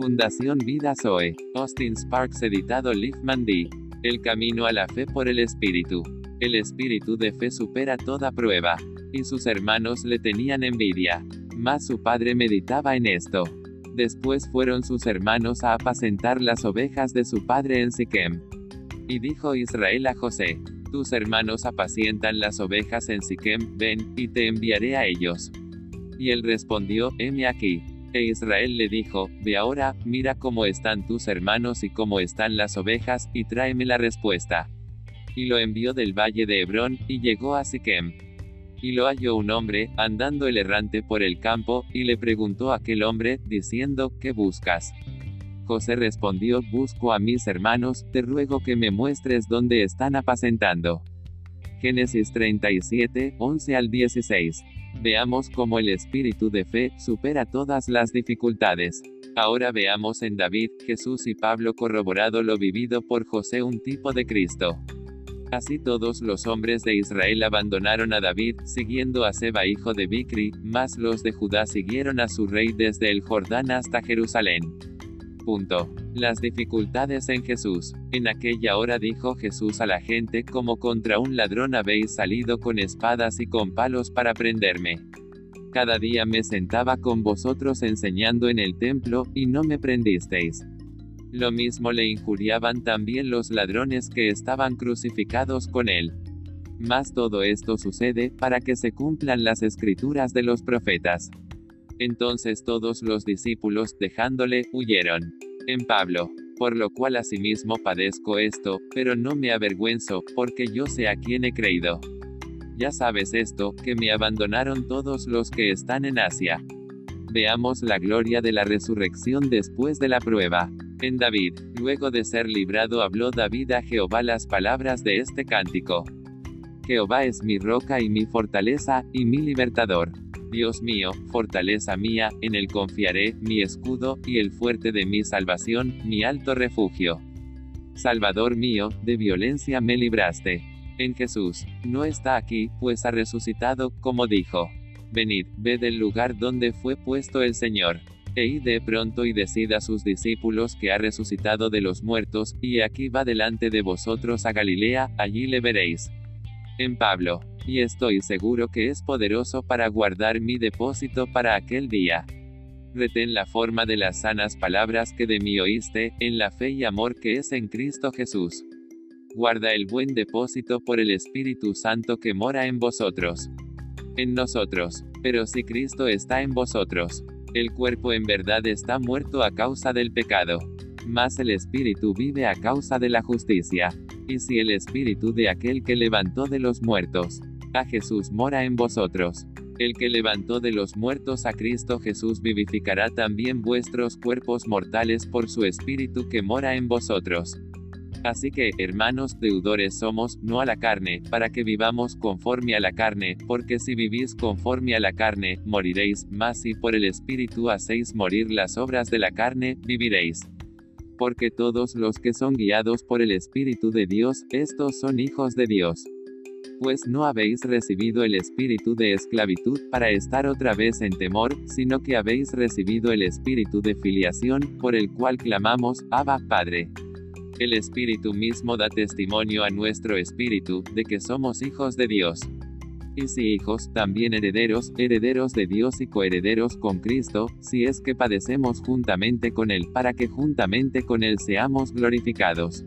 Fundación Vida Zoe. Austin Sparks editado Liefman D. El camino a la fe por el Espíritu. El espíritu de fe supera toda prueba. Y sus hermanos le tenían envidia. Mas su padre meditaba en esto. Después fueron sus hermanos a apacentar las ovejas de su padre en Siquem. Y dijo Israel a José, tus hermanos apacientan las ovejas en Siquem, ven, y te enviaré a ellos. Y él respondió, heme aquí. E Israel le dijo, ve ahora, mira cómo están tus hermanos y cómo están las ovejas, y tráeme la respuesta. Y lo envió del valle de Hebrón, y llegó a Siquem. Y lo halló un hombre, andando el errante por el campo, y le preguntó a aquel hombre, diciendo, ¿qué buscas? José respondió, busco a mis hermanos, te ruego que me muestres dónde están apacentando. Génesis 37, 11 al 16. Veamos cómo el espíritu de fe supera todas las dificultades. Ahora veamos en David, Jesús y Pablo corroborado lo vivido por José un tipo de Cristo. Así todos los hombres de Israel abandonaron a David, siguiendo a Seba hijo de Bicri, mas los de Judá siguieron a su rey desde el Jordán hasta Jerusalén. Punto. Las dificultades en Jesús. En aquella hora dijo Jesús a la gente como contra un ladrón habéis salido con espadas y con palos para prenderme. Cada día me sentaba con vosotros enseñando en el templo, y no me prendisteis. Lo mismo le injuriaban también los ladrones que estaban crucificados con él. Mas todo esto sucede, para que se cumplan las escrituras de los profetas. Entonces todos los discípulos, dejándole, huyeron. En Pablo. Por lo cual asimismo padezco esto, pero no me avergüenzo, porque yo sé a quién he creído. Ya sabes esto, que me abandonaron todos los que están en Asia. Veamos la gloria de la resurrección después de la prueba. En David, luego de ser librado habló David a Jehová las palabras de este cántico. Jehová es mi roca y mi fortaleza, y mi libertador. Dios mío, fortaleza mía, en él confiaré, mi escudo, y el fuerte de mi salvación, mi alto refugio. Salvador mío, de violencia me libraste. En Jesús, no está aquí, pues ha resucitado, como dijo. Venid, ved el lugar donde fue puesto el Señor. E id de pronto y decid a sus discípulos que ha resucitado de los muertos, y aquí va delante de vosotros a Galilea, allí le veréis. En Pablo. Y estoy seguro que es poderoso para guardar mi depósito para aquel día. Retén la forma de las sanas palabras que de mí oíste, en la fe y amor que es en Cristo Jesús. Guarda el buen depósito por el Espíritu Santo que mora en vosotros en nosotros. Pero si Cristo está en vosotros, el cuerpo en verdad está muerto a causa del pecado. Mas el Espíritu vive a causa de la justicia. Y si el Espíritu de aquel que levantó de los muertos, a Jesús mora en vosotros, el que levantó de los muertos a Cristo Jesús vivificará también vuestros cuerpos mortales por su Espíritu que mora en vosotros. Así que, hermanos, deudores somos, no a la carne, para que vivamos conforme a la carne, porque si vivís conforme a la carne, moriréis, mas si por el Espíritu hacéis morir las obras de la carne, viviréis. Porque todos los que son guiados por el Espíritu de Dios, estos son hijos de Dios. Pues no habéis recibido el espíritu de esclavitud para estar otra vez en temor, sino que habéis recibido el espíritu de filiación, por el cual clamamos, Abba, Padre. El Espíritu mismo da testimonio a nuestro espíritu, de que somos hijos de Dios. Y si hijos, también herederos, herederos de Dios y coherederos con Cristo, si es que padecemos juntamente con Él, para que juntamente con Él seamos glorificados.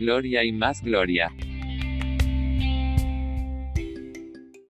Gloria y más gloria.